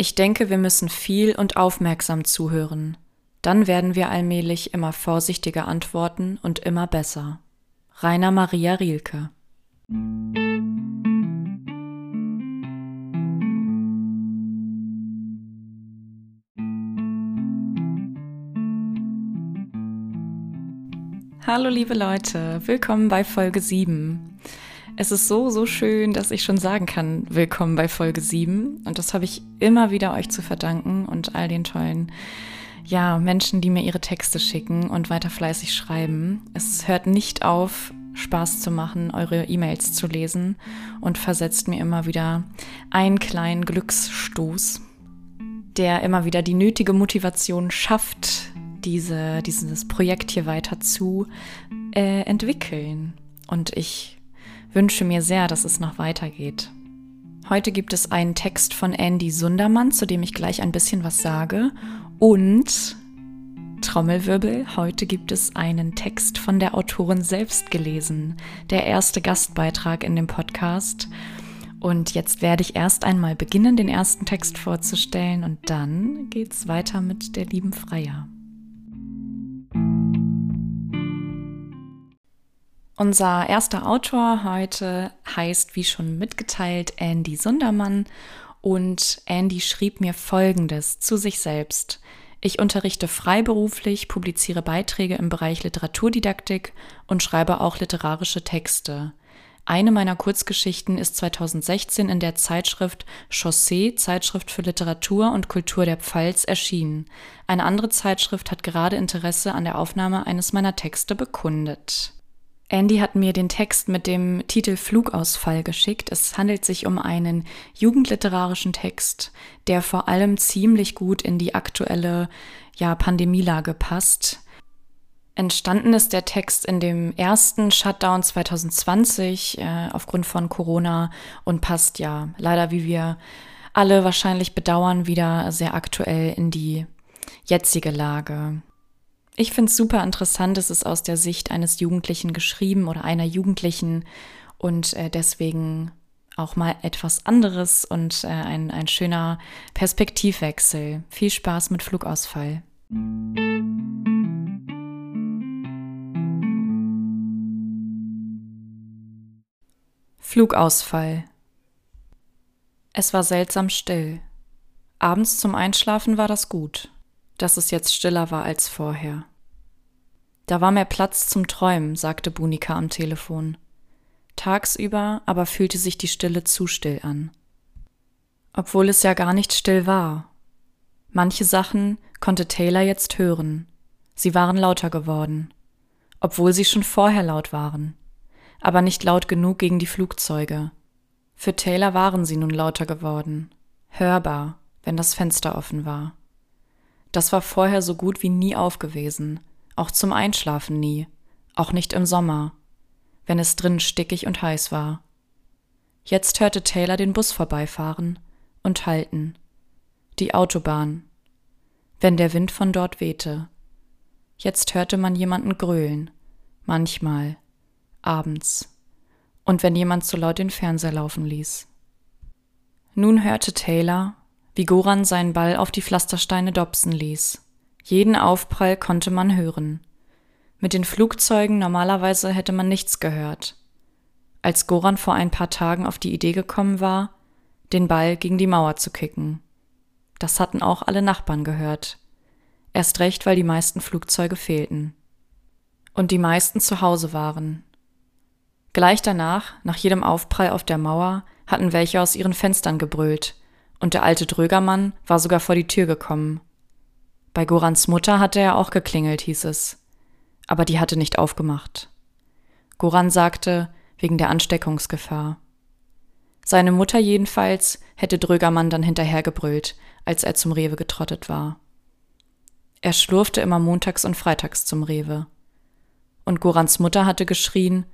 Ich denke, wir müssen viel und aufmerksam zuhören. Dann werden wir allmählich immer vorsichtiger antworten und immer besser. Rainer Maria Rielke Hallo liebe Leute, willkommen bei Folge 7. Es ist so, so schön, dass ich schon sagen kann, willkommen bei Folge 7. Und das habe ich immer wieder euch zu verdanken und all den tollen ja, Menschen, die mir ihre Texte schicken und weiter fleißig schreiben. Es hört nicht auf, Spaß zu machen, eure E-Mails zu lesen und versetzt mir immer wieder einen kleinen Glücksstoß, der immer wieder die nötige Motivation schafft, diese, dieses Projekt hier weiter zu äh, entwickeln. Und ich wünsche mir sehr, dass es noch weitergeht. Heute gibt es einen Text von Andy Sundermann, zu dem ich gleich ein bisschen was sage. Und Trommelwirbel, heute gibt es einen Text von der Autorin selbst gelesen. Der erste Gastbeitrag in dem Podcast. Und jetzt werde ich erst einmal beginnen, den ersten Text vorzustellen und dann geht's weiter mit der lieben Freier. Unser erster Autor heute heißt, wie schon mitgeteilt, Andy Sundermann und Andy schrieb mir Folgendes zu sich selbst. Ich unterrichte freiberuflich, publiziere Beiträge im Bereich Literaturdidaktik und schreibe auch literarische Texte. Eine meiner Kurzgeschichten ist 2016 in der Zeitschrift Chaussee, Zeitschrift für Literatur und Kultur der Pfalz, erschienen. Eine andere Zeitschrift hat gerade Interesse an der Aufnahme eines meiner Texte bekundet. Andy hat mir den Text mit dem Titel Flugausfall geschickt. Es handelt sich um einen jugendliterarischen Text, der vor allem ziemlich gut in die aktuelle ja, Pandemielage passt. Entstanden ist der Text in dem ersten Shutdown 2020 äh, aufgrund von Corona und passt ja leider, wie wir alle wahrscheinlich bedauern, wieder sehr aktuell in die jetzige Lage. Ich finde es super interessant, es ist aus der Sicht eines Jugendlichen geschrieben oder einer Jugendlichen und äh, deswegen auch mal etwas anderes und äh, ein, ein schöner Perspektivwechsel. Viel Spaß mit Flugausfall. Flugausfall. Es war seltsam still. Abends zum Einschlafen war das gut dass es jetzt stiller war als vorher. Da war mehr Platz zum Träumen, sagte Bunika am Telefon. Tagsüber aber fühlte sich die Stille zu still an. Obwohl es ja gar nicht still war. Manche Sachen konnte Taylor jetzt hören. Sie waren lauter geworden. Obwohl sie schon vorher laut waren. Aber nicht laut genug gegen die Flugzeuge. Für Taylor waren sie nun lauter geworden. Hörbar, wenn das Fenster offen war. Das war vorher so gut wie nie aufgewesen, auch zum Einschlafen nie, auch nicht im Sommer, wenn es drinnen stickig und heiß war. Jetzt hörte Taylor den Bus vorbeifahren und halten. Die Autobahn. Wenn der Wind von dort wehte. Jetzt hörte man jemanden grölen. Manchmal. Abends. Und wenn jemand zu laut den Fernseher laufen ließ. Nun hörte Taylor, wie Goran seinen Ball auf die Pflastersteine dopsen ließ. Jeden Aufprall konnte man hören. Mit den Flugzeugen normalerweise hätte man nichts gehört. Als Goran vor ein paar Tagen auf die Idee gekommen war, den Ball gegen die Mauer zu kicken. Das hatten auch alle Nachbarn gehört. Erst recht, weil die meisten Flugzeuge fehlten. Und die meisten zu Hause waren. Gleich danach, nach jedem Aufprall auf der Mauer, hatten welche aus ihren Fenstern gebrüllt, und der alte Drögermann war sogar vor die Tür gekommen. Bei Gorans Mutter hatte er auch geklingelt, hieß es. Aber die hatte nicht aufgemacht. Goran sagte, wegen der Ansteckungsgefahr. Seine Mutter jedenfalls hätte Drögermann dann hinterhergebrüllt, als er zum Rewe getrottet war. Er schlurfte immer montags und freitags zum Rewe. Und Gorans Mutter hatte geschrien,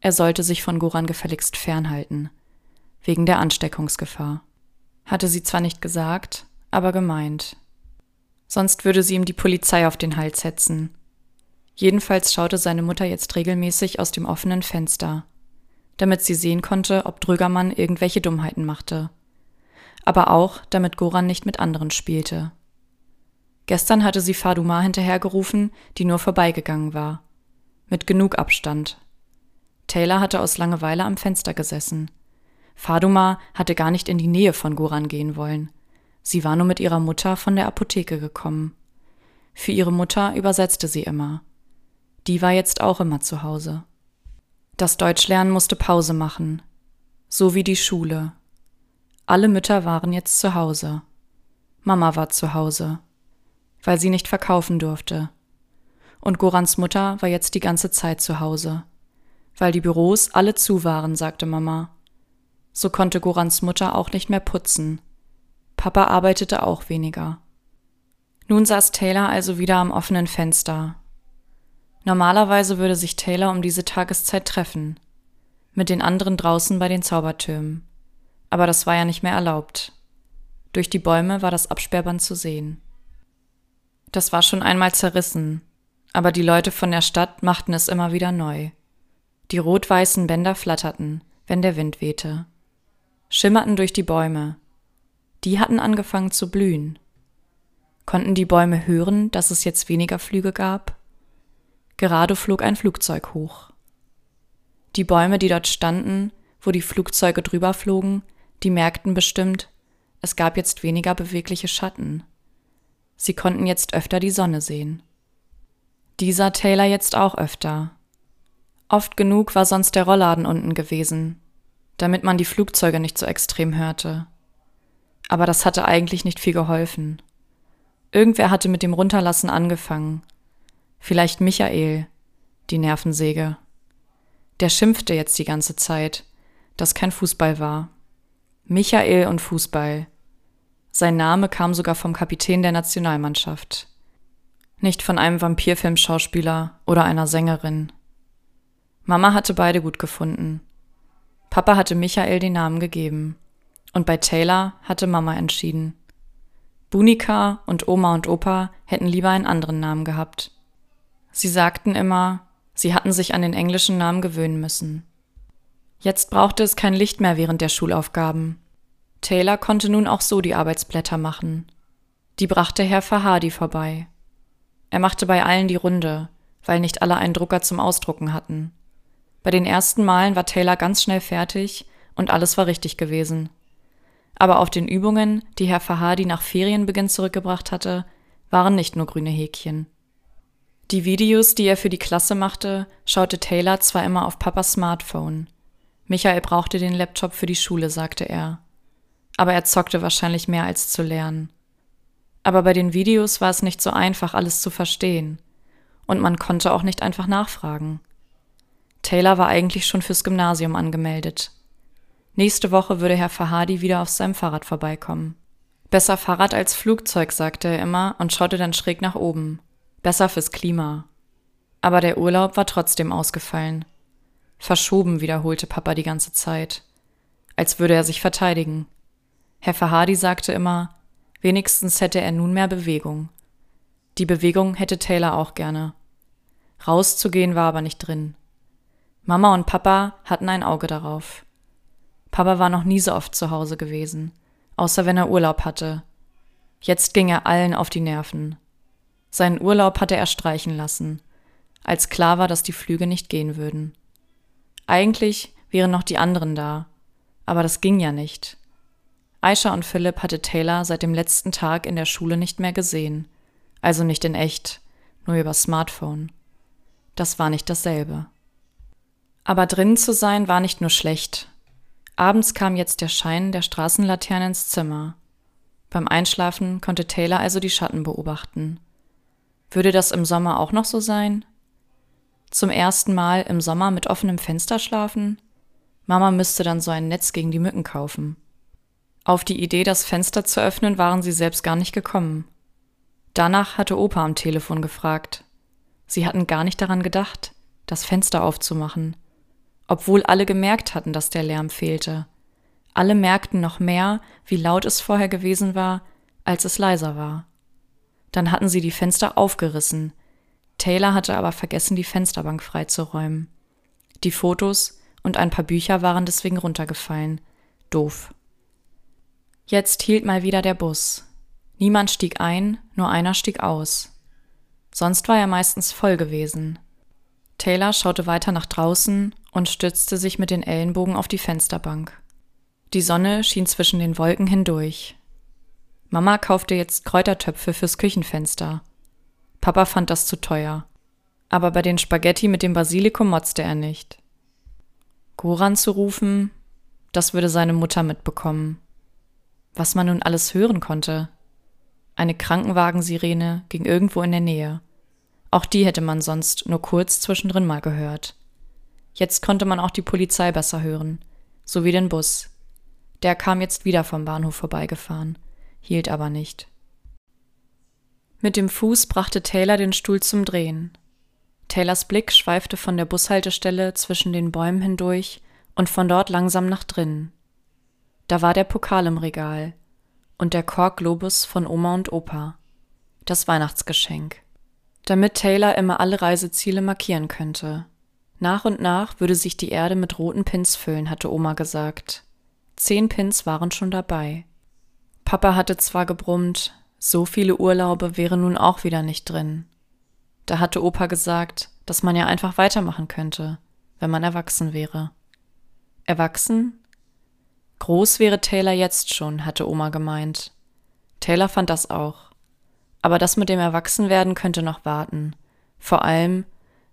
er sollte sich von Goran gefälligst fernhalten, wegen der Ansteckungsgefahr hatte sie zwar nicht gesagt, aber gemeint. Sonst würde sie ihm die Polizei auf den Hals hetzen. Jedenfalls schaute seine Mutter jetzt regelmäßig aus dem offenen Fenster, damit sie sehen konnte, ob Drögermann irgendwelche Dummheiten machte. aber auch, damit Goran nicht mit anderen spielte. Gestern hatte sie Faduma hinterhergerufen, die nur vorbeigegangen war. Mit genug Abstand. Taylor hatte aus Langeweile am Fenster gesessen. Faduma hatte gar nicht in die Nähe von Goran gehen wollen. Sie war nur mit ihrer Mutter von der Apotheke gekommen. Für ihre Mutter übersetzte sie immer. Die war jetzt auch immer zu Hause. Das Deutschlernen musste Pause machen, so wie die Schule. Alle Mütter waren jetzt zu Hause. Mama war zu Hause weil sie nicht verkaufen durfte. Und Gorans Mutter war jetzt die ganze Zeit zu Hause, weil die Büros alle zu waren, sagte Mama. So konnte Gorans Mutter auch nicht mehr putzen. Papa arbeitete auch weniger. Nun saß Taylor also wieder am offenen Fenster. Normalerweise würde sich Taylor um diese Tageszeit treffen, mit den anderen draußen bei den Zaubertürmen. Aber das war ja nicht mehr erlaubt. Durch die Bäume war das Absperrband zu sehen. Das war schon einmal zerrissen, aber die Leute von der Stadt machten es immer wieder neu. Die rot-weißen Bänder flatterten, wenn der Wind wehte, schimmerten durch die Bäume. Die hatten angefangen zu blühen. Konnten die Bäume hören, dass es jetzt weniger Flüge gab? Gerade flog ein Flugzeug hoch. Die Bäume, die dort standen, wo die Flugzeuge drüber flogen, die merkten bestimmt, es gab jetzt weniger bewegliche Schatten. Sie konnten jetzt öfter die Sonne sehen. Dieser Taylor jetzt auch öfter. Oft genug war sonst der Rollladen unten gewesen, damit man die Flugzeuge nicht so extrem hörte. Aber das hatte eigentlich nicht viel geholfen. Irgendwer hatte mit dem Runterlassen angefangen. Vielleicht Michael, die Nervensäge. Der schimpfte jetzt die ganze Zeit, dass kein Fußball war. Michael und Fußball. Sein Name kam sogar vom Kapitän der Nationalmannschaft. Nicht von einem Vampirfilmschauspieler oder einer Sängerin. Mama hatte beide gut gefunden. Papa hatte Michael den Namen gegeben. Und bei Taylor hatte Mama entschieden. Bunika und Oma und Opa hätten lieber einen anderen Namen gehabt. Sie sagten immer, sie hatten sich an den englischen Namen gewöhnen müssen. Jetzt brauchte es kein Licht mehr während der Schulaufgaben. Taylor konnte nun auch so die Arbeitsblätter machen. Die brachte Herr Fahadi vorbei. Er machte bei allen die Runde, weil nicht alle einen Drucker zum Ausdrucken hatten. Bei den ersten Malen war Taylor ganz schnell fertig und alles war richtig gewesen. Aber auf den Übungen, die Herr Fahadi nach Ferienbeginn zurückgebracht hatte, waren nicht nur grüne Häkchen. Die Videos, die er für die Klasse machte, schaute Taylor zwar immer auf Papas Smartphone. Michael brauchte den Laptop für die Schule, sagte er aber er zockte wahrscheinlich mehr als zu lernen. Aber bei den Videos war es nicht so einfach, alles zu verstehen. Und man konnte auch nicht einfach nachfragen. Taylor war eigentlich schon fürs Gymnasium angemeldet. Nächste Woche würde Herr Fahadi wieder auf seinem Fahrrad vorbeikommen. Besser Fahrrad als Flugzeug, sagte er immer und schaute dann schräg nach oben. Besser fürs Klima. Aber der Urlaub war trotzdem ausgefallen. Verschoben, wiederholte Papa die ganze Zeit. Als würde er sich verteidigen. Herr Fahadi sagte immer, wenigstens hätte er nun mehr Bewegung. Die Bewegung hätte Taylor auch gerne. Rauszugehen war aber nicht drin. Mama und Papa hatten ein Auge darauf. Papa war noch nie so oft zu Hause gewesen, außer wenn er Urlaub hatte. Jetzt ging er allen auf die Nerven. Seinen Urlaub hatte er streichen lassen, als klar war, dass die Flüge nicht gehen würden. Eigentlich wären noch die anderen da, aber das ging ja nicht. Aisha und Philipp hatte Taylor seit dem letzten Tag in der Schule nicht mehr gesehen. Also nicht in echt, nur über Smartphone. Das war nicht dasselbe. Aber drinnen zu sein war nicht nur schlecht. Abends kam jetzt der Schein der Straßenlaterne ins Zimmer. Beim Einschlafen konnte Taylor also die Schatten beobachten. Würde das im Sommer auch noch so sein? Zum ersten Mal im Sommer mit offenem Fenster schlafen? Mama müsste dann so ein Netz gegen die Mücken kaufen. Auf die Idee, das Fenster zu öffnen, waren sie selbst gar nicht gekommen. Danach hatte Opa am Telefon gefragt. Sie hatten gar nicht daran gedacht, das Fenster aufzumachen, obwohl alle gemerkt hatten, dass der Lärm fehlte. Alle merkten noch mehr, wie laut es vorher gewesen war, als es leiser war. Dann hatten sie die Fenster aufgerissen. Taylor hatte aber vergessen, die Fensterbank freizuräumen. Die Fotos und ein paar Bücher waren deswegen runtergefallen. Doof. Jetzt hielt mal wieder der Bus. Niemand stieg ein, nur einer stieg aus. Sonst war er meistens voll gewesen. Taylor schaute weiter nach draußen und stützte sich mit den Ellenbogen auf die Fensterbank. Die Sonne schien zwischen den Wolken hindurch. Mama kaufte jetzt Kräutertöpfe fürs Küchenfenster. Papa fand das zu teuer. Aber bei den Spaghetti mit dem Basilikum motzte er nicht. Goran zu rufen, das würde seine Mutter mitbekommen. Was man nun alles hören konnte. Eine Krankenwagensirene ging irgendwo in der Nähe. Auch die hätte man sonst nur kurz zwischendrin mal gehört. Jetzt konnte man auch die Polizei besser hören, sowie den Bus. Der kam jetzt wieder vom Bahnhof vorbeigefahren, hielt aber nicht. Mit dem Fuß brachte Taylor den Stuhl zum Drehen. Taylors Blick schweifte von der Bushaltestelle zwischen den Bäumen hindurch und von dort langsam nach drinnen. Da war der Pokal im Regal und der Korkglobus von Oma und Opa. Das Weihnachtsgeschenk. Damit Taylor immer alle Reiseziele markieren könnte. Nach und nach würde sich die Erde mit roten Pins füllen, hatte Oma gesagt. Zehn Pins waren schon dabei. Papa hatte zwar gebrummt, so viele Urlaube wären nun auch wieder nicht drin. Da hatte Opa gesagt, dass man ja einfach weitermachen könnte, wenn man erwachsen wäre. Erwachsen? Groß wäre Taylor jetzt schon, hatte Oma gemeint. Taylor fand das auch. Aber das mit dem Erwachsenwerden könnte noch warten. Vor allem,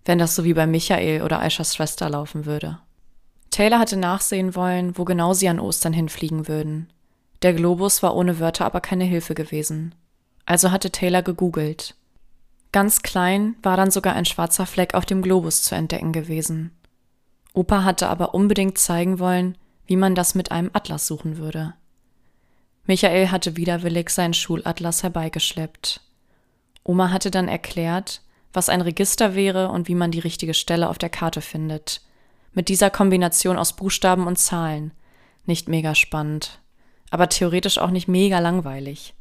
wenn das so wie bei Michael oder Aishas Schwester laufen würde. Taylor hatte nachsehen wollen, wo genau sie an Ostern hinfliegen würden. Der Globus war ohne Wörter aber keine Hilfe gewesen. Also hatte Taylor gegoogelt. Ganz klein war dann sogar ein schwarzer Fleck auf dem Globus zu entdecken gewesen. Opa hatte aber unbedingt zeigen wollen, wie man das mit einem Atlas suchen würde. Michael hatte widerwillig seinen Schulatlas herbeigeschleppt. Oma hatte dann erklärt, was ein Register wäre und wie man die richtige Stelle auf der Karte findet. Mit dieser Kombination aus Buchstaben und Zahlen. Nicht mega spannend, aber theoretisch auch nicht mega langweilig.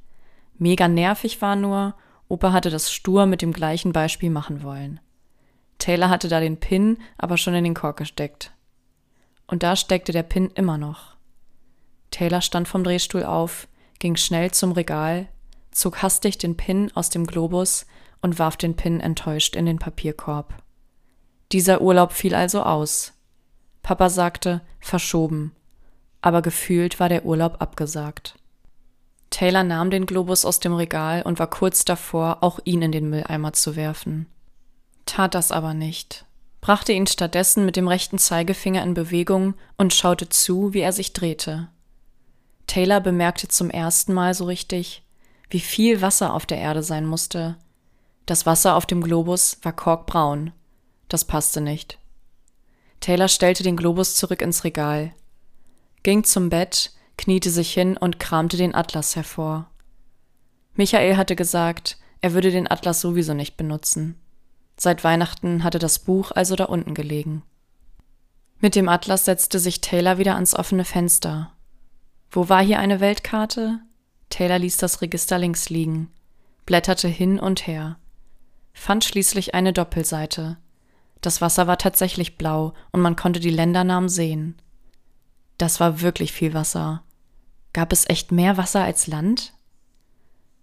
Mega nervig war nur, Opa hatte das stur mit dem gleichen Beispiel machen wollen. Taylor hatte da den Pin aber schon in den Kork gesteckt. Und da steckte der Pin immer noch. Taylor stand vom Drehstuhl auf, ging schnell zum Regal, zog hastig den Pin aus dem Globus und warf den Pin enttäuscht in den Papierkorb. Dieser Urlaub fiel also aus. Papa sagte, verschoben. Aber gefühlt war der Urlaub abgesagt. Taylor nahm den Globus aus dem Regal und war kurz davor, auch ihn in den Mülleimer zu werfen. Tat das aber nicht, brachte ihn stattdessen mit dem rechten Zeigefinger in Bewegung und schaute zu, wie er sich drehte. Taylor bemerkte zum ersten Mal so richtig, wie viel Wasser auf der Erde sein musste. Das Wasser auf dem Globus war korkbraun. Das passte nicht. Taylor stellte den Globus zurück ins Regal, ging zum Bett, kniete sich hin und kramte den Atlas hervor. Michael hatte gesagt, er würde den Atlas sowieso nicht benutzen. Seit Weihnachten hatte das Buch also da unten gelegen. Mit dem Atlas setzte sich Taylor wieder ans offene Fenster. Wo war hier eine Weltkarte? Taylor ließ das Register links liegen, blätterte hin und her, fand schließlich eine Doppelseite. Das Wasser war tatsächlich blau und man konnte die Ländernamen sehen. Das war wirklich viel Wasser. Gab es echt mehr Wasser als Land?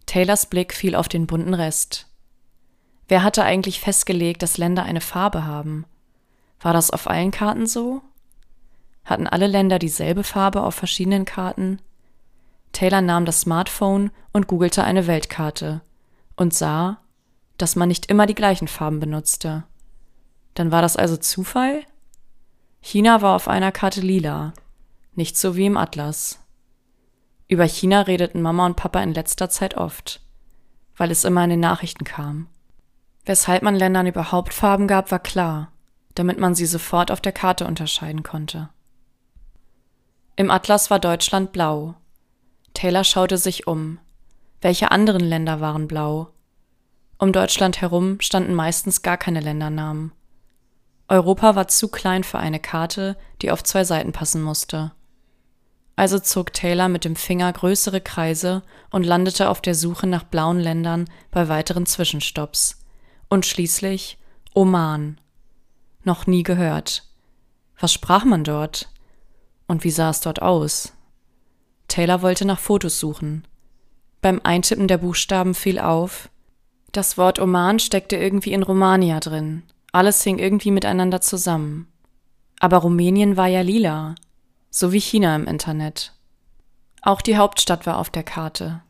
Taylors Blick fiel auf den bunten Rest. Wer hatte eigentlich festgelegt, dass Länder eine Farbe haben? War das auf allen Karten so? Hatten alle Länder dieselbe Farbe auf verschiedenen Karten? Taylor nahm das Smartphone und googelte eine Weltkarte und sah, dass man nicht immer die gleichen Farben benutzte. Dann war das also Zufall? China war auf einer Karte lila, nicht so wie im Atlas. Über China redeten Mama und Papa in letzter Zeit oft, weil es immer in den Nachrichten kam. Weshalb man Ländern überhaupt Farben gab, war klar, damit man sie sofort auf der Karte unterscheiden konnte. Im Atlas war Deutschland blau. Taylor schaute sich um. Welche anderen Länder waren blau? Um Deutschland herum standen meistens gar keine Ländernamen. Europa war zu klein für eine Karte, die auf zwei Seiten passen musste. Also zog Taylor mit dem Finger größere Kreise und landete auf der Suche nach blauen Ländern bei weiteren Zwischenstopps. Und schließlich Oman. Noch nie gehört. Was sprach man dort? Und wie sah es dort aus? Taylor wollte nach Fotos suchen. Beim Eintippen der Buchstaben fiel auf, das Wort Oman steckte irgendwie in Romania drin. Alles hing irgendwie miteinander zusammen. Aber Rumänien war ja lila, so wie China im Internet. Auch die Hauptstadt war auf der Karte.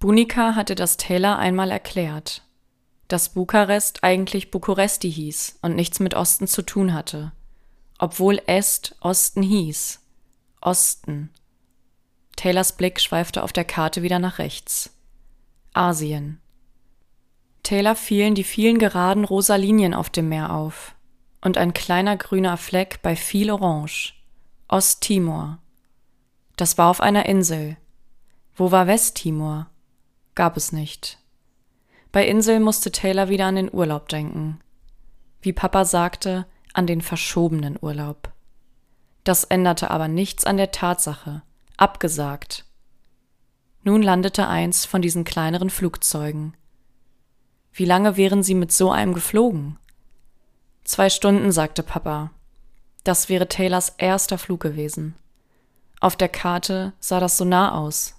Bunika hatte das Taylor einmal erklärt, dass Bukarest eigentlich Bukuresti hieß und nichts mit Osten zu tun hatte, obwohl Est Osten hieß. Osten. Taylors Blick schweifte auf der Karte wieder nach rechts. Asien. Taylor fielen die vielen geraden rosa Linien auf dem Meer auf und ein kleiner grüner Fleck bei viel Orange. Osttimor. Das war auf einer Insel. Wo war Westtimor? Gab es nicht. Bei Insel musste Taylor wieder an den Urlaub denken. Wie Papa sagte, an den verschobenen Urlaub. Das änderte aber nichts an der Tatsache. Abgesagt. Nun landete eins von diesen kleineren Flugzeugen. Wie lange wären Sie mit so einem geflogen? Zwei Stunden, sagte Papa. Das wäre Taylors erster Flug gewesen. Auf der Karte sah das so nah aus.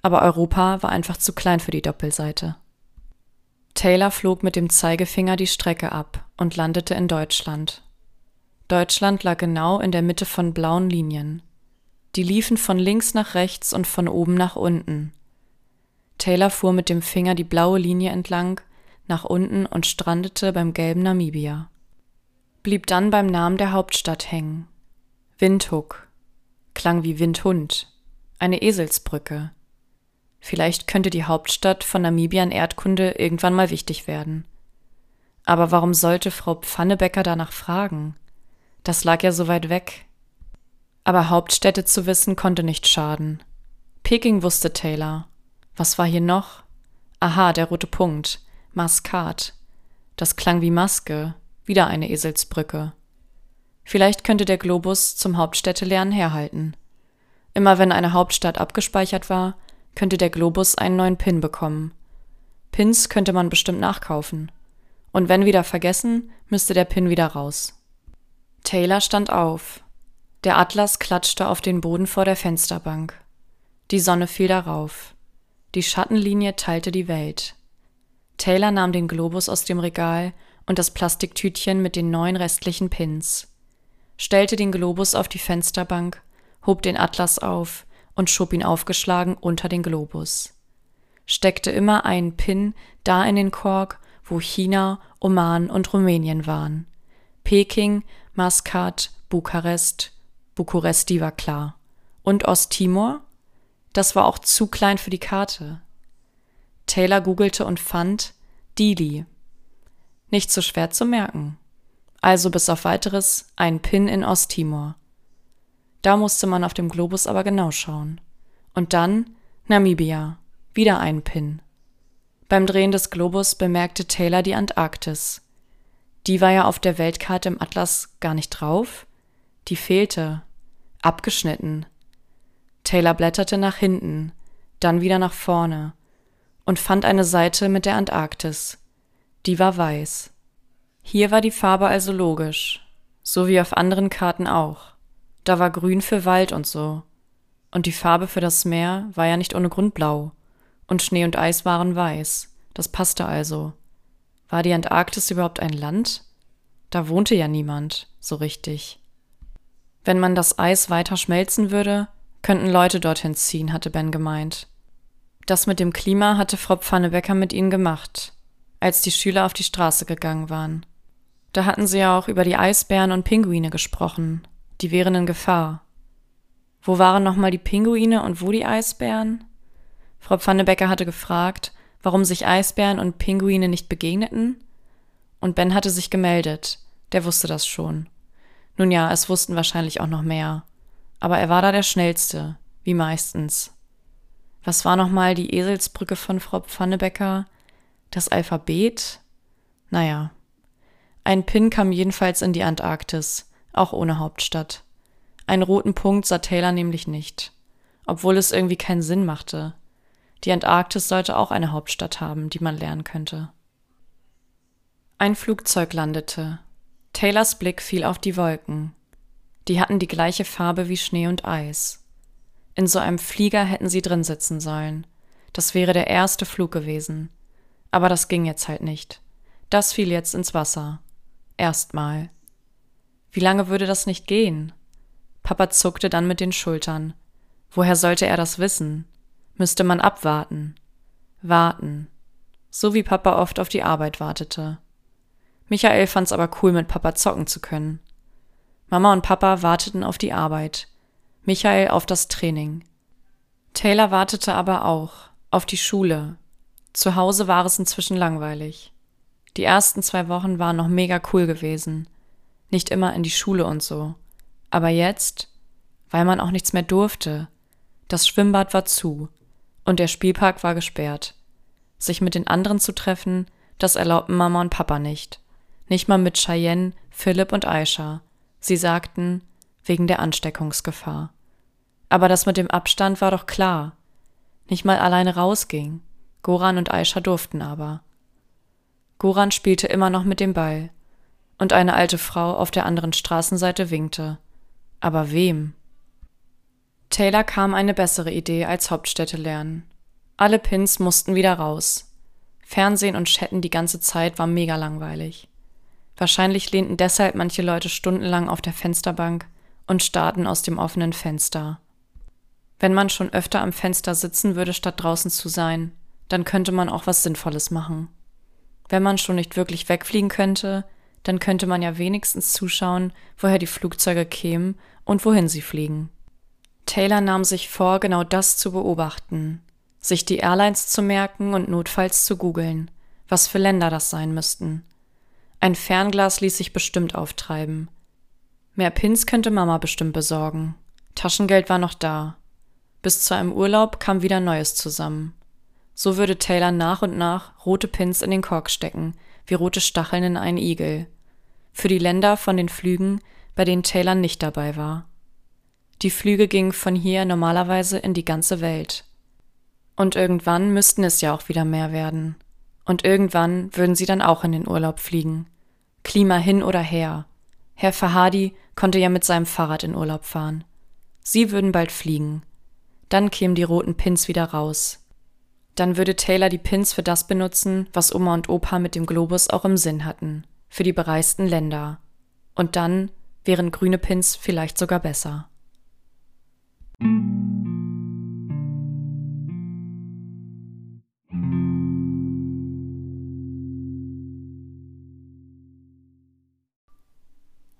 Aber Europa war einfach zu klein für die Doppelseite. Taylor flog mit dem Zeigefinger die Strecke ab und landete in Deutschland. Deutschland lag genau in der Mitte von blauen Linien. Die liefen von links nach rechts und von oben nach unten. Taylor fuhr mit dem Finger die blaue Linie entlang nach unten und strandete beim gelben Namibia. Blieb dann beim Namen der Hauptstadt hängen. Windhoek. Klang wie Windhund. Eine Eselsbrücke. Vielleicht könnte die Hauptstadt von Namibia in Erdkunde irgendwann mal wichtig werden. Aber warum sollte Frau Pfannebecker danach fragen? Das lag ja so weit weg. Aber Hauptstädte zu wissen konnte nicht schaden. Peking wusste Taylor. Was war hier noch? Aha, der rote Punkt. Maskat. Das klang wie Maske. Wieder eine Eselsbrücke. Vielleicht könnte der Globus zum Hauptstädtelernen herhalten. Immer wenn eine Hauptstadt abgespeichert war, könnte der Globus einen neuen Pin bekommen. Pins könnte man bestimmt nachkaufen. Und wenn wieder vergessen, müsste der Pin wieder raus. Taylor stand auf. Der Atlas klatschte auf den Boden vor der Fensterbank. Die Sonne fiel darauf. Die Schattenlinie teilte die Welt. Taylor nahm den Globus aus dem Regal und das Plastiktütchen mit den neun restlichen Pins, stellte den Globus auf die Fensterbank, hob den Atlas auf und schob ihn aufgeschlagen unter den Globus. Steckte immer einen Pin da in den Kork, wo China, Oman und Rumänien waren. Peking, Maskat, Bukarest, Bukuresti war klar. Und Osttimor? Das war auch zu klein für die Karte. Taylor googelte und fand Dili. Nicht so schwer zu merken. Also bis auf weiteres ein Pin in Osttimor. Da musste man auf dem Globus aber genau schauen. Und dann Namibia. Wieder ein Pin. Beim Drehen des Globus bemerkte Taylor die Antarktis. Die war ja auf der Weltkarte im Atlas gar nicht drauf. Die fehlte. Abgeschnitten. Taylor blätterte nach hinten, dann wieder nach vorne und fand eine Seite mit der Antarktis. Die war weiß. Hier war die Farbe also logisch, so wie auf anderen Karten auch. Da war grün für Wald und so. Und die Farbe für das Meer war ja nicht ohne Grund blau. Und Schnee und Eis waren weiß. Das passte also. War die Antarktis überhaupt ein Land? Da wohnte ja niemand, so richtig. Wenn man das Eis weiter schmelzen würde, könnten Leute dorthin ziehen, hatte Ben gemeint. Das mit dem Klima hatte Frau Pfannebecker mit ihnen gemacht, als die Schüler auf die Straße gegangen waren. Da hatten sie ja auch über die Eisbären und Pinguine gesprochen. Die wären in Gefahr. Wo waren nochmal die Pinguine und wo die Eisbären? Frau Pfannebecker hatte gefragt, warum sich Eisbären und Pinguine nicht begegneten. Und Ben hatte sich gemeldet. Der wusste das schon. Nun ja, es wussten wahrscheinlich auch noch mehr aber er war da der Schnellste, wie meistens. Was war nochmal die Eselsbrücke von Frau Pfannebecker? Das Alphabet? Naja. Ein Pin kam jedenfalls in die Antarktis, auch ohne Hauptstadt. Einen roten Punkt sah Taylor nämlich nicht, obwohl es irgendwie keinen Sinn machte. Die Antarktis sollte auch eine Hauptstadt haben, die man lernen könnte. Ein Flugzeug landete. Taylors Blick fiel auf die Wolken. Die hatten die gleiche Farbe wie Schnee und Eis. In so einem Flieger hätten sie drin sitzen sollen. Das wäre der erste Flug gewesen. Aber das ging jetzt halt nicht. Das fiel jetzt ins Wasser. Erstmal. Wie lange würde das nicht gehen? Papa zuckte dann mit den Schultern. Woher sollte er das wissen? Müsste man abwarten. Warten. So wie Papa oft auf die Arbeit wartete. Michael fand's aber cool, mit Papa zocken zu können. Mama und Papa warteten auf die Arbeit. Michael auf das Training. Taylor wartete aber auch auf die Schule. Zu Hause war es inzwischen langweilig. Die ersten zwei Wochen waren noch mega cool gewesen. Nicht immer in die Schule und so. Aber jetzt, weil man auch nichts mehr durfte. Das Schwimmbad war zu und der Spielpark war gesperrt. Sich mit den anderen zu treffen, das erlaubten Mama und Papa nicht. Nicht mal mit Cheyenne, Philipp und Aisha. Sie sagten, wegen der Ansteckungsgefahr. Aber das mit dem Abstand war doch klar. Nicht mal alleine rausging. Goran und Aisha durften aber. Goran spielte immer noch mit dem Ball. Und eine alte Frau auf der anderen Straßenseite winkte. Aber wem? Taylor kam eine bessere Idee als Hauptstädte lernen. Alle Pins mussten wieder raus. Fernsehen und Chatten die ganze Zeit war mega langweilig. Wahrscheinlich lehnten deshalb manche Leute stundenlang auf der Fensterbank und starrten aus dem offenen Fenster. Wenn man schon öfter am Fenster sitzen würde, statt draußen zu sein, dann könnte man auch was Sinnvolles machen. Wenn man schon nicht wirklich wegfliegen könnte, dann könnte man ja wenigstens zuschauen, woher die Flugzeuge kämen und wohin sie fliegen. Taylor nahm sich vor, genau das zu beobachten, sich die Airlines zu merken und notfalls zu googeln, was für Länder das sein müssten. Ein Fernglas ließ sich bestimmt auftreiben. Mehr Pins könnte Mama bestimmt besorgen. Taschengeld war noch da. Bis zu einem Urlaub kam wieder Neues zusammen. So würde Taylor nach und nach rote Pins in den Kork stecken, wie rote Stacheln in einen Igel. Für die Länder von den Flügen, bei denen Taylor nicht dabei war. Die Flüge gingen von hier normalerweise in die ganze Welt. Und irgendwann müssten es ja auch wieder mehr werden. Und irgendwann würden sie dann auch in den Urlaub fliegen. Klima hin oder her. Herr Fahadi konnte ja mit seinem Fahrrad in Urlaub fahren. Sie würden bald fliegen. Dann kämen die roten Pins wieder raus. Dann würde Taylor die Pins für das benutzen, was Oma und Opa mit dem Globus auch im Sinn hatten, für die bereisten Länder. Und dann wären grüne Pins vielleicht sogar besser.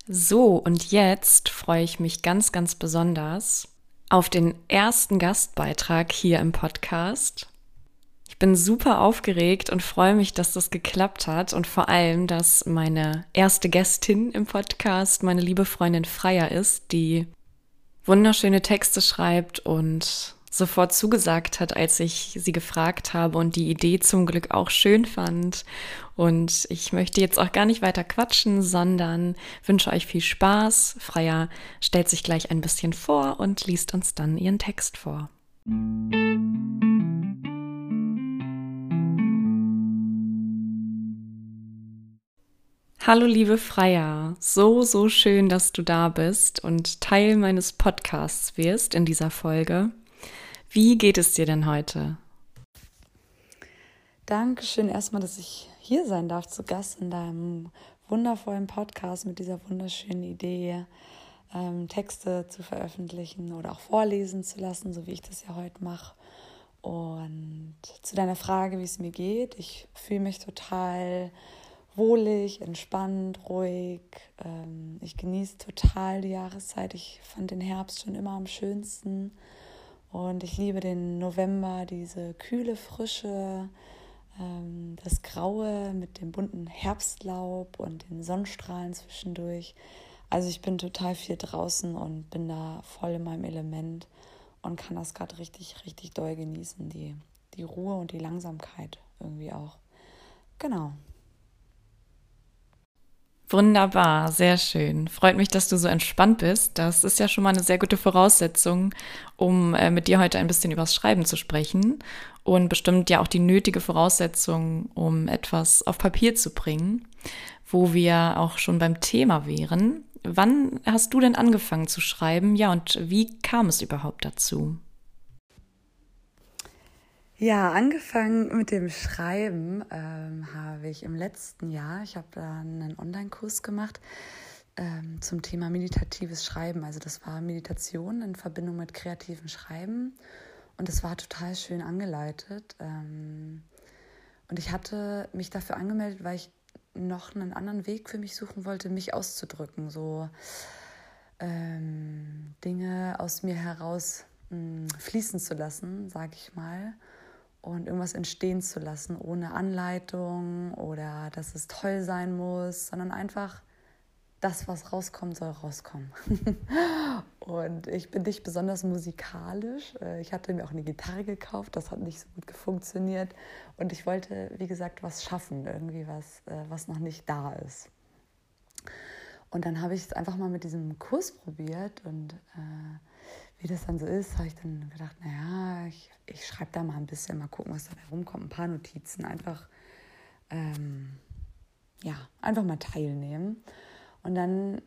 So, und jetzt freue ich mich ganz, ganz besonders auf den ersten Gastbeitrag hier im Podcast. Ich bin super aufgeregt und freue mich, dass das geklappt hat und vor allem, dass meine erste Gästin im Podcast meine liebe Freundin Freier ist, die wunderschöne Texte schreibt und sofort zugesagt hat, als ich sie gefragt habe und die Idee zum Glück auch schön fand. Und ich möchte jetzt auch gar nicht weiter quatschen, sondern wünsche euch viel Spaß. Freya stellt sich gleich ein bisschen vor und liest uns dann ihren Text vor. Hallo liebe Freya, so, so schön, dass du da bist und Teil meines Podcasts wirst in dieser Folge. Wie geht es dir denn heute? Dankeschön erstmal, dass ich hier sein darf, zu Gast in deinem wundervollen Podcast mit dieser wunderschönen Idee, ähm, Texte zu veröffentlichen oder auch vorlesen zu lassen, so wie ich das ja heute mache. Und zu deiner Frage, wie es mir geht, ich fühle mich total wohlig, entspannt, ruhig. Ähm, ich genieße total die Jahreszeit. Ich fand den Herbst schon immer am schönsten. Und ich liebe den November, diese kühle Frische, ähm, das Graue mit dem bunten Herbstlaub und den Sonnenstrahlen zwischendurch. Also ich bin total viel draußen und bin da voll in meinem Element und kann das gerade richtig, richtig doll genießen, die, die Ruhe und die Langsamkeit irgendwie auch. Genau. Wunderbar, sehr schön. Freut mich, dass du so entspannt bist. Das ist ja schon mal eine sehr gute Voraussetzung, um äh, mit dir heute ein bisschen übers Schreiben zu sprechen und bestimmt ja auch die nötige Voraussetzung, um etwas auf Papier zu bringen, wo wir auch schon beim Thema wären. Wann hast du denn angefangen zu schreiben? Ja, und wie kam es überhaupt dazu? Ja, angefangen mit dem Schreiben ähm, habe ich im letzten Jahr, ich habe da einen Online-Kurs gemacht ähm, zum Thema meditatives Schreiben. Also das war Meditation in Verbindung mit kreativem Schreiben und es war total schön angeleitet. Ähm, und ich hatte mich dafür angemeldet, weil ich noch einen anderen Weg für mich suchen wollte, mich auszudrücken, so ähm, Dinge aus mir heraus mh, hm, fließen zu lassen, sage ich mal und irgendwas entstehen zu lassen, ohne Anleitung oder dass es toll sein muss, sondern einfach das, was rauskommt, soll rauskommen. und ich bin nicht besonders musikalisch. Äh, ich hatte mir auch eine Gitarre gekauft, das hat nicht so gut funktioniert. Und ich wollte, wie gesagt, was schaffen, irgendwie was, äh, was noch nicht da ist. Und dann habe ich es einfach mal mit diesem Kurs probiert und äh, wie das dann so ist, habe ich dann gedacht, naja, ich, ich schreibe da mal ein bisschen, mal gucken, was dabei rumkommt, ein paar Notizen, einfach, ähm, ja, einfach mal teilnehmen. Und dann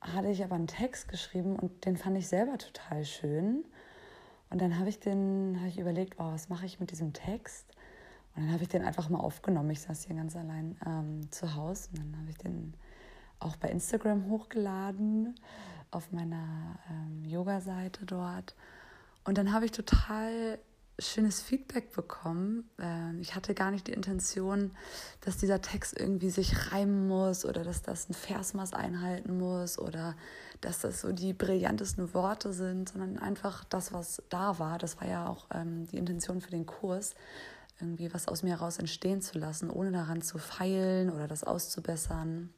hatte ich aber einen Text geschrieben und den fand ich selber total schön. Und dann habe ich den, habe ich überlegt, oh, was mache ich mit diesem Text? Und dann habe ich den einfach mal aufgenommen. Ich saß hier ganz allein ähm, zu Hause und dann habe ich den auch bei Instagram hochgeladen auf meiner ähm, Yoga-Seite dort. Und dann habe ich total schönes Feedback bekommen. Ähm, ich hatte gar nicht die Intention, dass dieser Text irgendwie sich reimen muss oder dass das ein Versmaß einhalten muss oder dass das so die brillantesten Worte sind, sondern einfach das, was da war. Das war ja auch ähm, die Intention für den Kurs, irgendwie was aus mir heraus entstehen zu lassen, ohne daran zu feilen oder das auszubessern.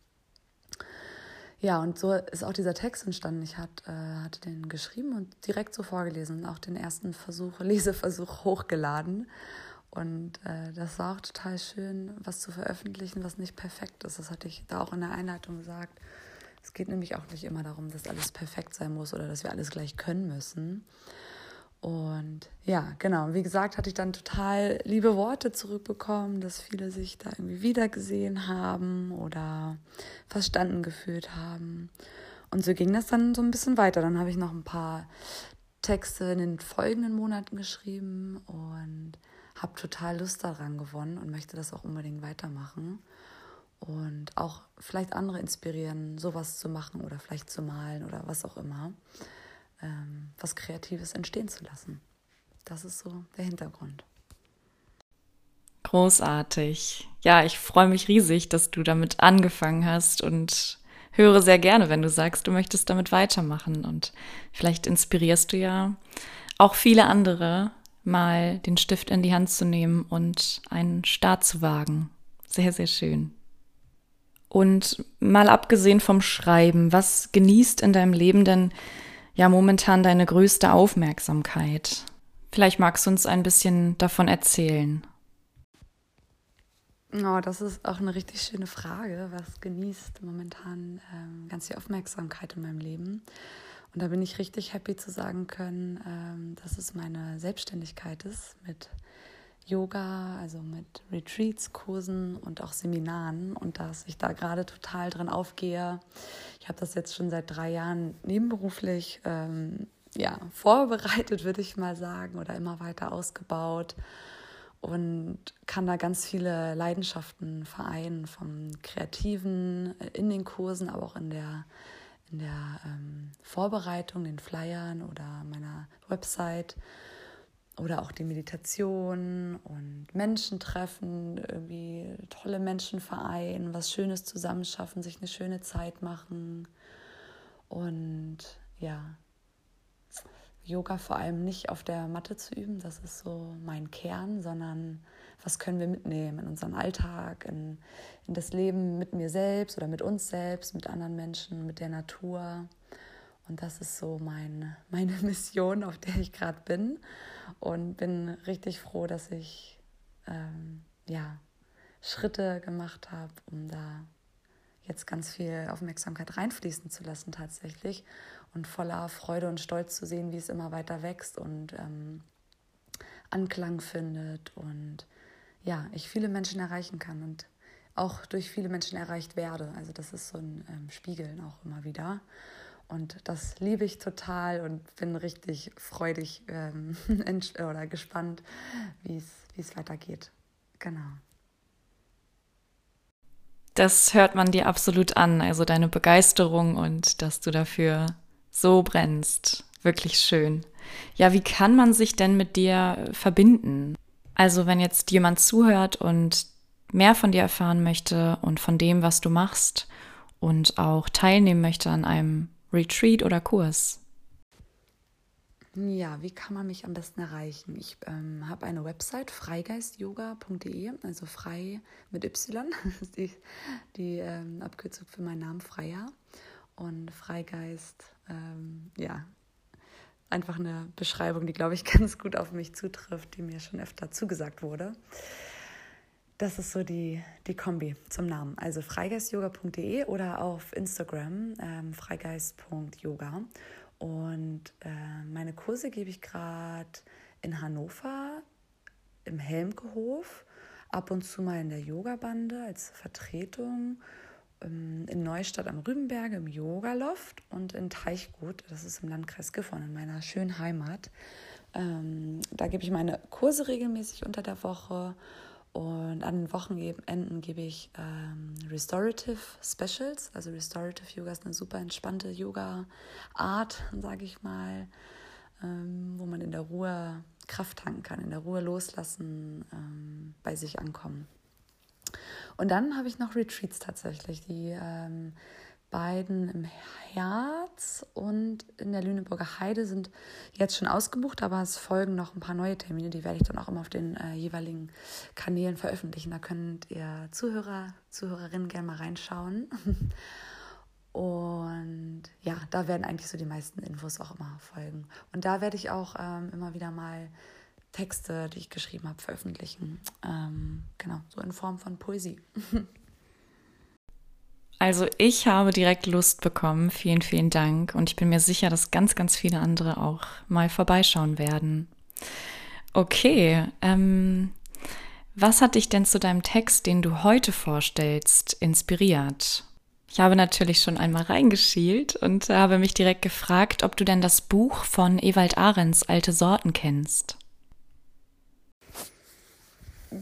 Ja, und so ist auch dieser Text entstanden. Ich hat, äh, hatte den geschrieben und direkt so vorgelesen und auch den ersten Versuch, Leseversuch hochgeladen. Und äh, das war auch total schön, was zu veröffentlichen, was nicht perfekt ist. Das hatte ich da auch in der Einleitung gesagt. Es geht nämlich auch nicht immer darum, dass alles perfekt sein muss oder dass wir alles gleich können müssen. Und ja, genau, wie gesagt, hatte ich dann total liebe Worte zurückbekommen, dass viele sich da irgendwie wiedergesehen haben oder verstanden gefühlt haben. Und so ging das dann so ein bisschen weiter. Dann habe ich noch ein paar Texte in den folgenden Monaten geschrieben und habe total Lust daran gewonnen und möchte das auch unbedingt weitermachen. Und auch vielleicht andere inspirieren, sowas zu machen oder vielleicht zu malen oder was auch immer ähm, was Kreatives entstehen zu lassen. Das ist so der Hintergrund. Großartig. Ja, ich freue mich riesig, dass du damit angefangen hast und höre sehr gerne, wenn du sagst, du möchtest damit weitermachen. Und vielleicht inspirierst du ja auch viele andere, mal den Stift in die Hand zu nehmen und einen Start zu wagen. Sehr, sehr schön. Und mal abgesehen vom Schreiben, was genießt in deinem Leben denn ja momentan deine größte Aufmerksamkeit? Vielleicht magst du uns ein bisschen davon erzählen. Oh, das ist auch eine richtig schöne Frage. Was genießt momentan ähm, ganz viel Aufmerksamkeit in meinem Leben? Und da bin ich richtig happy zu sagen können, ähm, dass es meine Selbstständigkeit ist mit Yoga, also mit Retreats, Kursen und auch Seminaren. Und dass ich da gerade total dran aufgehe. Ich habe das jetzt schon seit drei Jahren nebenberuflich ähm, ja, vorbereitet, würde ich mal sagen, oder immer weiter ausgebaut. Und kann da ganz viele Leidenschaften vereinen, vom Kreativen in den Kursen, aber auch in der, in der ähm, Vorbereitung, den Flyern oder meiner Website oder auch die Meditation und Menschen treffen, irgendwie tolle Menschen vereinen, was Schönes zusammenschaffen, sich eine schöne Zeit machen und ja, Yoga vor allem nicht auf der Matte zu üben, das ist so mein Kern, sondern was können wir mitnehmen in unseren Alltag, in, in das Leben mit mir selbst oder mit uns selbst, mit anderen Menschen, mit der Natur. Und das ist so mein, meine Mission, auf der ich gerade bin. Und bin richtig froh, dass ich ähm, ja, Schritte gemacht habe, um da jetzt ganz viel Aufmerksamkeit reinfließen zu lassen tatsächlich. Und voller Freude und Stolz zu sehen, wie es immer weiter wächst und ähm, Anklang findet. Und ja, ich viele Menschen erreichen kann und auch durch viele Menschen erreicht werde. Also das ist so ein ähm, Spiegeln auch immer wieder. Und das liebe ich total und bin richtig freudig ähm, oder gespannt, wie es weitergeht. Genau. Das hört man dir absolut an, also deine Begeisterung und dass du dafür so brennst. Wirklich schön. Ja, wie kann man sich denn mit dir verbinden? Also wenn jetzt jemand zuhört und mehr von dir erfahren möchte und von dem, was du machst und auch teilnehmen möchte an einem Retreat oder Kurs? Ja, wie kann man mich am besten erreichen? Ich ähm, habe eine Website, freigeistyoga.de, also frei mit Y, die, die ähm, Abkürzung für meinen Namen Freier. Und Freigeist, ähm, ja, einfach eine Beschreibung, die, glaube ich, ganz gut auf mich zutrifft, die mir schon öfter zugesagt wurde. Das ist so die, die Kombi zum Namen. Also freigeistyoga.de oder auf Instagram ähm, freigeist.yoga. Und äh, meine Kurse gebe ich gerade in Hannover im Helmkehof, ab und zu mal in der Yogabande als Vertretung, ähm, in Neustadt am Rübenberge im Yogaloft und in Teichgut, das ist im Landkreis Gifhorn, in meiner schönen Heimat. Ähm, da gebe ich meine Kurse regelmäßig unter der Woche und an den Wochenenden gebe ich ähm, Restorative Specials. Also Restorative Yoga ist eine super entspannte Yoga-Art, sage ich mal, ähm, wo man in der Ruhe Kraft tanken kann, in der Ruhe loslassen, ähm, bei sich ankommen. Und dann habe ich noch Retreats tatsächlich, die ähm, beiden im Herz und in der Lüneburger Heide sind jetzt schon ausgebucht, aber es folgen noch ein paar neue Termine, die werde ich dann auch immer auf den äh, jeweiligen Kanälen veröffentlichen. Da könnt ihr Zuhörer, Zuhörerinnen gerne mal reinschauen. Und ja, da werden eigentlich so die meisten Infos auch immer folgen. Und da werde ich auch ähm, immer wieder mal Texte, die ich geschrieben habe, veröffentlichen. Ähm, genau, so in Form von Poesie. Also ich habe direkt Lust bekommen. Vielen, vielen Dank. Und ich bin mir sicher, dass ganz, ganz viele andere auch mal vorbeischauen werden. Okay. Ähm, was hat dich denn zu deinem Text, den du heute vorstellst, inspiriert? Ich habe natürlich schon einmal reingeschielt und habe mich direkt gefragt, ob du denn das Buch von Ewald Ahrens Alte Sorten kennst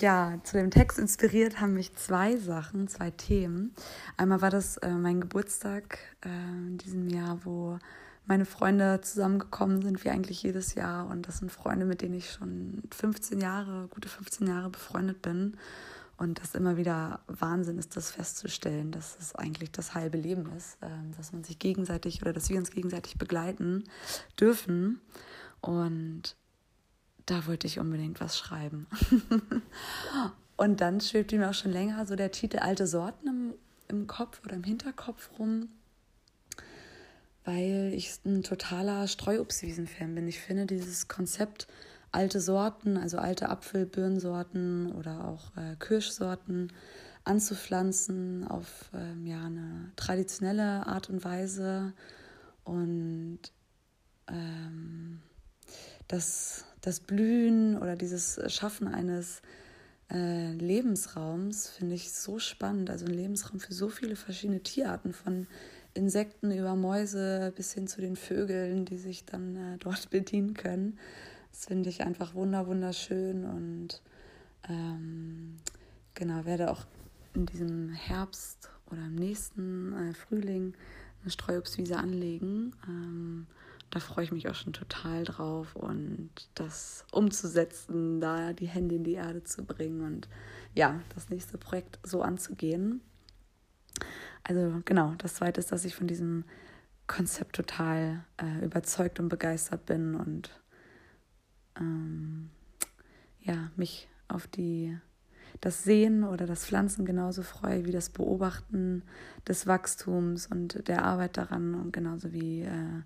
ja, zu dem Text inspiriert haben mich zwei Sachen, zwei Themen. Einmal war das äh, mein Geburtstag äh, in diesem Jahr, wo meine Freunde zusammengekommen sind, wie eigentlich jedes Jahr. Und das sind Freunde, mit denen ich schon 15 Jahre, gute 15 Jahre befreundet bin. Und das immer wieder Wahnsinn ist, das festzustellen, dass es eigentlich das halbe Leben ist, äh, dass man sich gegenseitig oder dass wir uns gegenseitig begleiten dürfen. Und da wollte ich unbedingt was schreiben. und dann schwebte mir auch schon länger so der Titel Alte Sorten im, im Kopf oder im Hinterkopf rum, weil ich ein totaler Streuobstwiesen-Fan bin. Ich finde dieses Konzept alte Sorten, also alte Apfel, Birnensorten oder auch äh, Kirschsorten anzupflanzen auf ähm, ja, eine traditionelle Art und Weise und ähm, das das Blühen oder dieses Schaffen eines äh, Lebensraums finde ich so spannend. Also ein Lebensraum für so viele verschiedene Tierarten, von Insekten über Mäuse bis hin zu den Vögeln, die sich dann äh, dort bedienen können. Das finde ich einfach wunder wunderschön und ähm, genau werde auch in diesem Herbst oder im nächsten äh, Frühling eine Streuobstwiese anlegen. Ähm, da freue ich mich auch schon total drauf und das umzusetzen, da die Hände in die Erde zu bringen und ja, das nächste Projekt so anzugehen. Also genau, das zweite ist, dass ich von diesem Konzept total äh, überzeugt und begeistert bin und ähm, ja, mich auf die das Sehen oder das Pflanzen genauso freue wie das Beobachten des Wachstums und der Arbeit daran und genauso wie äh,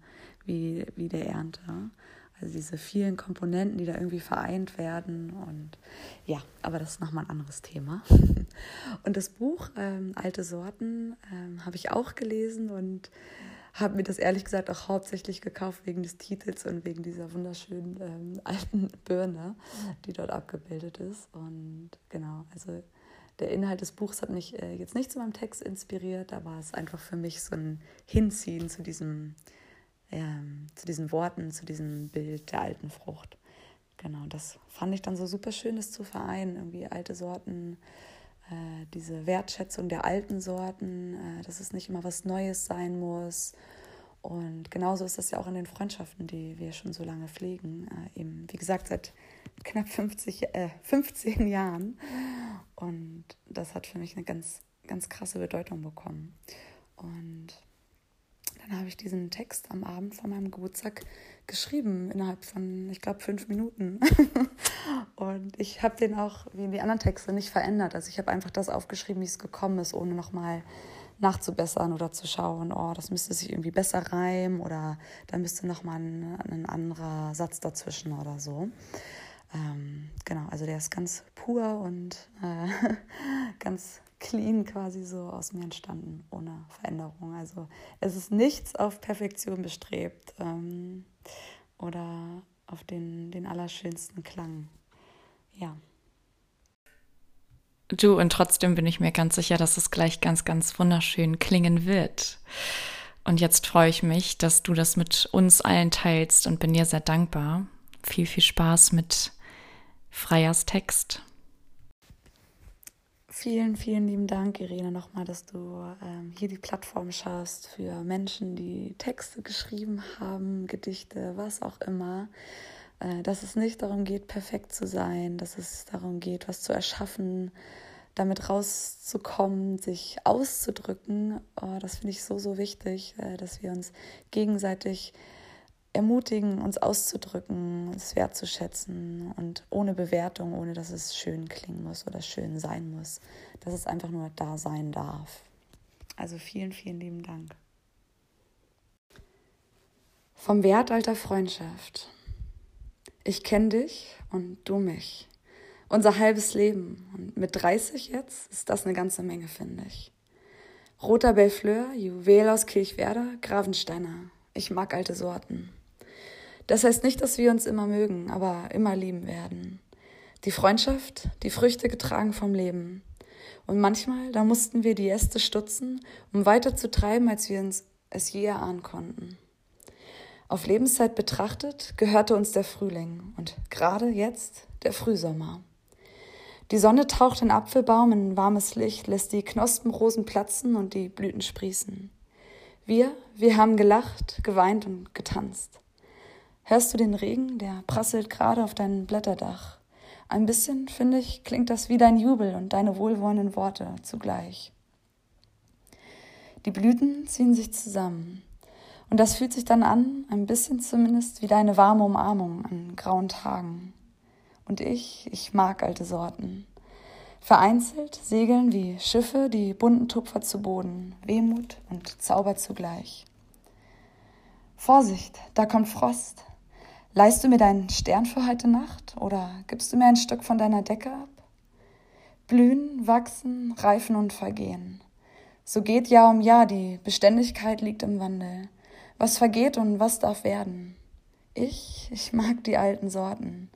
wie, wie der Ernte. Also diese vielen Komponenten, die da irgendwie vereint werden. Und ja, aber das ist nochmal ein anderes Thema. Und das Buch ähm, Alte Sorten ähm, habe ich auch gelesen und habe mir das ehrlich gesagt auch hauptsächlich gekauft wegen des Titels und wegen dieser wunderschönen ähm, alten Birne, die dort abgebildet ist. Und genau, also der Inhalt des Buchs hat mich äh, jetzt nicht zu meinem Text inspiriert, aber es ist einfach für mich so ein Hinziehen zu diesem, ähm, zu diesen Worten, zu diesem Bild der alten Frucht. Genau, das fand ich dann so super schön, das zu vereinen, irgendwie alte Sorten, äh, diese Wertschätzung der alten Sorten, äh, dass es nicht immer was Neues sein muss. Und genauso ist das ja auch in den Freundschaften, die wir schon so lange pflegen. Äh, eben, wie gesagt, seit knapp 50, äh, 15 Jahren. Und das hat für mich eine ganz, ganz krasse Bedeutung bekommen. Und dann habe ich diesen Text am Abend vor meinem Geburtstag geschrieben, innerhalb von, ich glaube, fünf Minuten. und ich habe den auch, wie die anderen Texte, nicht verändert. Also ich habe einfach das aufgeschrieben, wie es gekommen ist, ohne nochmal nachzubessern oder zu schauen, oh, das müsste sich irgendwie besser reimen oder da müsste nochmal ein, ein anderer Satz dazwischen oder so. Ähm, genau, also der ist ganz pur und äh, ganz clean quasi so aus mir entstanden, ohne Veränderung. Also es ist nichts auf Perfektion bestrebt ähm, oder auf den, den allerschönsten Klang. Ja. Du, und trotzdem bin ich mir ganz sicher, dass es gleich ganz, ganz wunderschön klingen wird. Und jetzt freue ich mich, dass du das mit uns allen teilst und bin dir sehr dankbar. Viel, viel Spaß mit Freiers Text. Vielen, vielen lieben Dank, Irene, nochmal, dass du ähm, hier die Plattform schaffst für Menschen, die Texte geschrieben haben, Gedichte, was auch immer. Äh, dass es nicht darum geht, perfekt zu sein, dass es darum geht, was zu erschaffen, damit rauszukommen, sich auszudrücken. Oh, das finde ich so, so wichtig, äh, dass wir uns gegenseitig ermutigen, uns auszudrücken, es wertzuschätzen und ohne Bewertung, ohne dass es schön klingen muss oder schön sein muss, dass es einfach nur da sein darf. Also vielen, vielen lieben Dank. Vom Wert alter Freundschaft. Ich kenne dich und du mich. Unser halbes Leben. Und mit 30 jetzt ist das eine ganze Menge, finde ich. Roter Bellefleur, Juwel aus Kirchwerder, Gravensteiner. Ich mag alte Sorten. Das heißt nicht, dass wir uns immer mögen, aber immer lieben werden. Die Freundschaft, die Früchte getragen vom Leben. Und manchmal, da mussten wir die Äste stutzen, um weiter zu treiben, als wir uns es je erahnen konnten. Auf Lebenszeit betrachtet gehörte uns der Frühling und gerade jetzt der Frühsommer. Die Sonne taucht den Apfelbaum in warmes Licht, lässt die Knospenrosen platzen und die Blüten sprießen. Wir, wir haben gelacht, geweint und getanzt. Hörst du den Regen, der prasselt gerade auf dein Blätterdach? Ein bisschen, finde ich, klingt das wie dein Jubel und deine wohlwollenden Worte zugleich. Die Blüten ziehen sich zusammen. Und das fühlt sich dann an, ein bisschen zumindest, wie deine warme Umarmung an grauen Tagen. Und ich, ich mag alte Sorten. Vereinzelt segeln wie Schiffe die bunten Tupfer zu Boden, Wehmut und Zauber zugleich. Vorsicht, da kommt Frost, Leihst du mir deinen Stern für heute Nacht oder gibst du mir ein Stück von deiner Decke ab? Blühen, wachsen, reifen und vergehen. So geht Jahr um Jahr, die Beständigkeit liegt im Wandel. Was vergeht und was darf werden? Ich, ich mag die alten Sorten.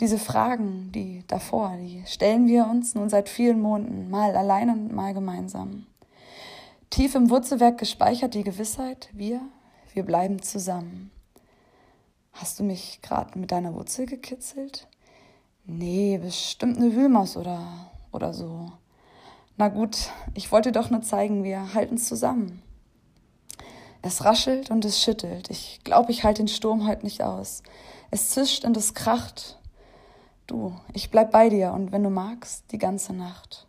Diese Fragen, die davor, die stellen wir uns nun seit vielen Monaten, mal allein und mal gemeinsam. Tief im Wurzelwerk gespeichert die Gewissheit, wir, wir bleiben zusammen. Hast du mich gerade mit deiner Wurzel gekitzelt? Nee, bestimmt eine Wühlmaus oder, oder so. Na gut, ich wollte doch nur zeigen, wir halten zusammen. Es raschelt und es schüttelt. Ich glaube, ich halte den Sturm heute nicht aus. Es zischt und es kracht. Du, ich bleib bei dir und wenn du magst, die ganze Nacht.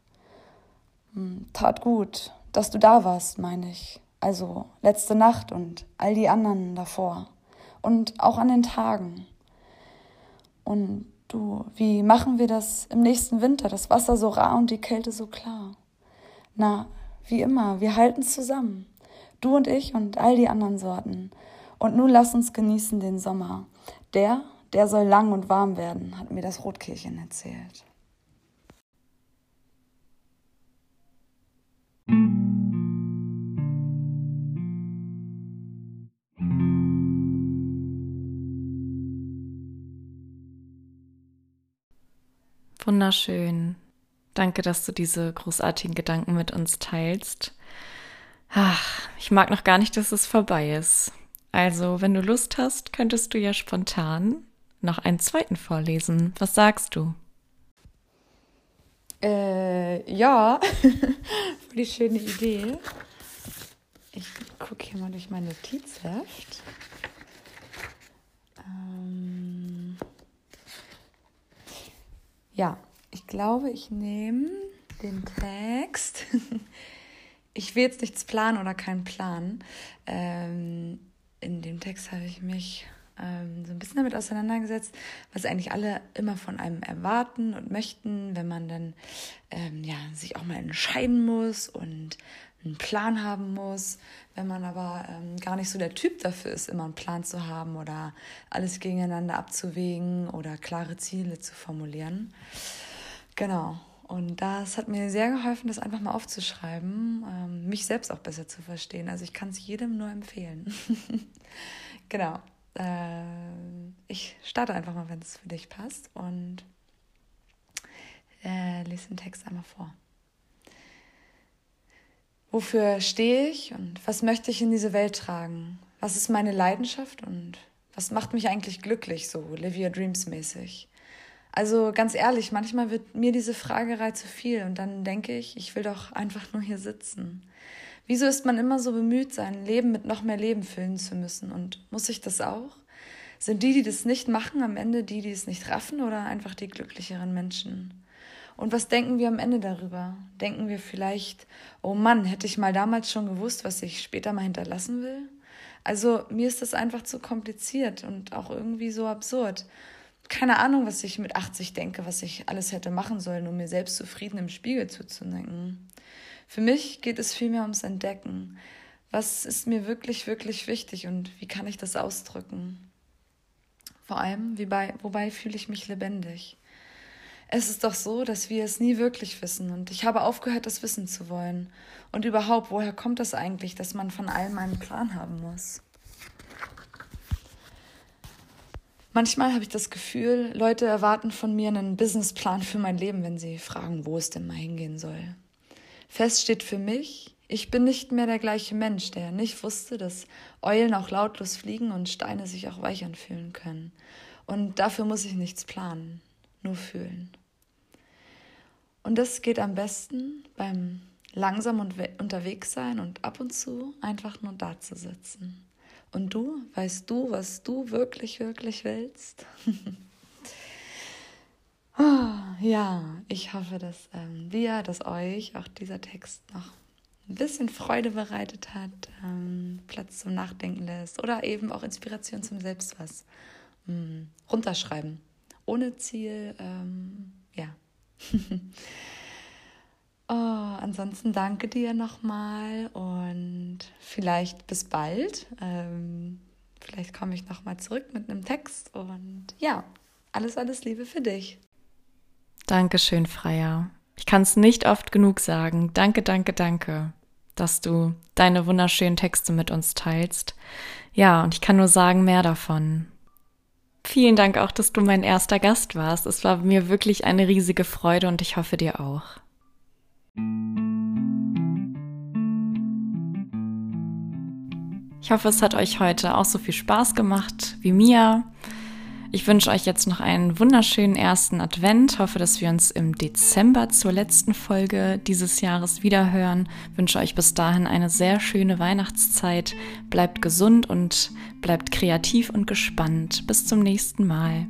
Hm, tat gut, dass du da warst, meine ich. Also letzte Nacht und all die anderen davor und auch an den Tagen. Und du, wie machen wir das im nächsten Winter? Das Wasser so rar und die Kälte so klar. Na, wie immer, wir halten zusammen. Du und ich und all die anderen Sorten. Und nun lass uns genießen den Sommer. Der, der soll lang und warm werden, hat mir das Rotkehlchen erzählt. Wunderschön. Danke, dass du diese großartigen Gedanken mit uns teilst. Ach, ich mag noch gar nicht, dass es vorbei ist. Also, wenn du Lust hast, könntest du ja spontan noch einen zweiten vorlesen. Was sagst du? Äh, ja, die schöne Idee. Ich gucke hier mal durch mein Notizheft. Ähm, ja, ich glaube, ich nehme den Text. ich will jetzt nichts planen oder keinen Plan. Ähm, in dem Text habe ich mich ähm, so ein bisschen damit auseinandergesetzt, was eigentlich alle immer von einem erwarten und möchten, wenn man dann ähm, ja, sich auch mal entscheiden muss und einen Plan haben muss, wenn man aber ähm, gar nicht so der Typ dafür ist, immer einen Plan zu haben oder alles gegeneinander abzuwägen oder klare Ziele zu formulieren. Genau. Und das hat mir sehr geholfen, das einfach mal aufzuschreiben, ähm, mich selbst auch besser zu verstehen. Also ich kann es jedem nur empfehlen. genau. Äh, ich starte einfach mal, wenn es für dich passt und äh, lese den Text einmal vor. Wofür stehe ich und was möchte ich in diese Welt tragen? Was ist meine Leidenschaft und was macht mich eigentlich glücklich, so Olivia Dreams mäßig? Also ganz ehrlich, manchmal wird mir diese Fragerei zu viel und dann denke ich, ich will doch einfach nur hier sitzen. Wieso ist man immer so bemüht, sein Leben mit noch mehr Leben füllen zu müssen? Und muss ich das auch? Sind die, die das nicht machen, am Ende die, die es nicht raffen oder einfach die glücklicheren Menschen? Und was denken wir am Ende darüber? Denken wir vielleicht, oh Mann, hätte ich mal damals schon gewusst, was ich später mal hinterlassen will? Also mir ist das einfach zu kompliziert und auch irgendwie so absurd keine Ahnung, was ich mit 80 denke, was ich alles hätte machen sollen, um mir selbst zufrieden im Spiegel zuzudenken. Für mich geht es vielmehr ums Entdecken. Was ist mir wirklich, wirklich wichtig und wie kann ich das ausdrücken? Vor allem, wie bei, wobei fühle ich mich lebendig. Es ist doch so, dass wir es nie wirklich wissen und ich habe aufgehört, das wissen zu wollen. Und überhaupt, woher kommt das eigentlich, dass man von allem einen Plan haben muss? Manchmal habe ich das Gefühl, Leute erwarten von mir einen Businessplan für mein Leben, wenn sie fragen, wo es denn mal hingehen soll. Fest steht für mich, ich bin nicht mehr der gleiche Mensch, der nicht wusste, dass Eulen auch lautlos fliegen und Steine sich auch weich anfühlen können. Und dafür muss ich nichts planen, nur fühlen. Und das geht am besten beim langsam unterwegs sein und ab und zu einfach nur da zu sitzen. Und du, weißt du, was du wirklich, wirklich willst? oh, ja, ich hoffe, dass ähm, dir, dass euch auch dieser Text noch ein bisschen Freude bereitet hat, ähm, Platz zum Nachdenken lässt oder eben auch Inspiration zum Selbst was ähm, runterschreiben. Ohne Ziel, ähm, ja. Oh, ansonsten danke dir nochmal und vielleicht bis bald. Ähm, vielleicht komme ich nochmal zurück mit einem Text und ja, alles, alles Liebe für dich. Dankeschön, Freier. Ich kann es nicht oft genug sagen. Danke, danke, danke, dass du deine wunderschönen Texte mit uns teilst. Ja, und ich kann nur sagen, mehr davon. Vielen Dank auch, dass du mein erster Gast warst. Es war mir wirklich eine riesige Freude und ich hoffe dir auch. Ich hoffe, es hat euch heute auch so viel Spaß gemacht wie mir. Ich wünsche euch jetzt noch einen wunderschönen ersten Advent. Hoffe, dass wir uns im Dezember zur letzten Folge dieses Jahres wiederhören. Wünsche euch bis dahin eine sehr schöne Weihnachtszeit. Bleibt gesund und bleibt kreativ und gespannt. Bis zum nächsten Mal.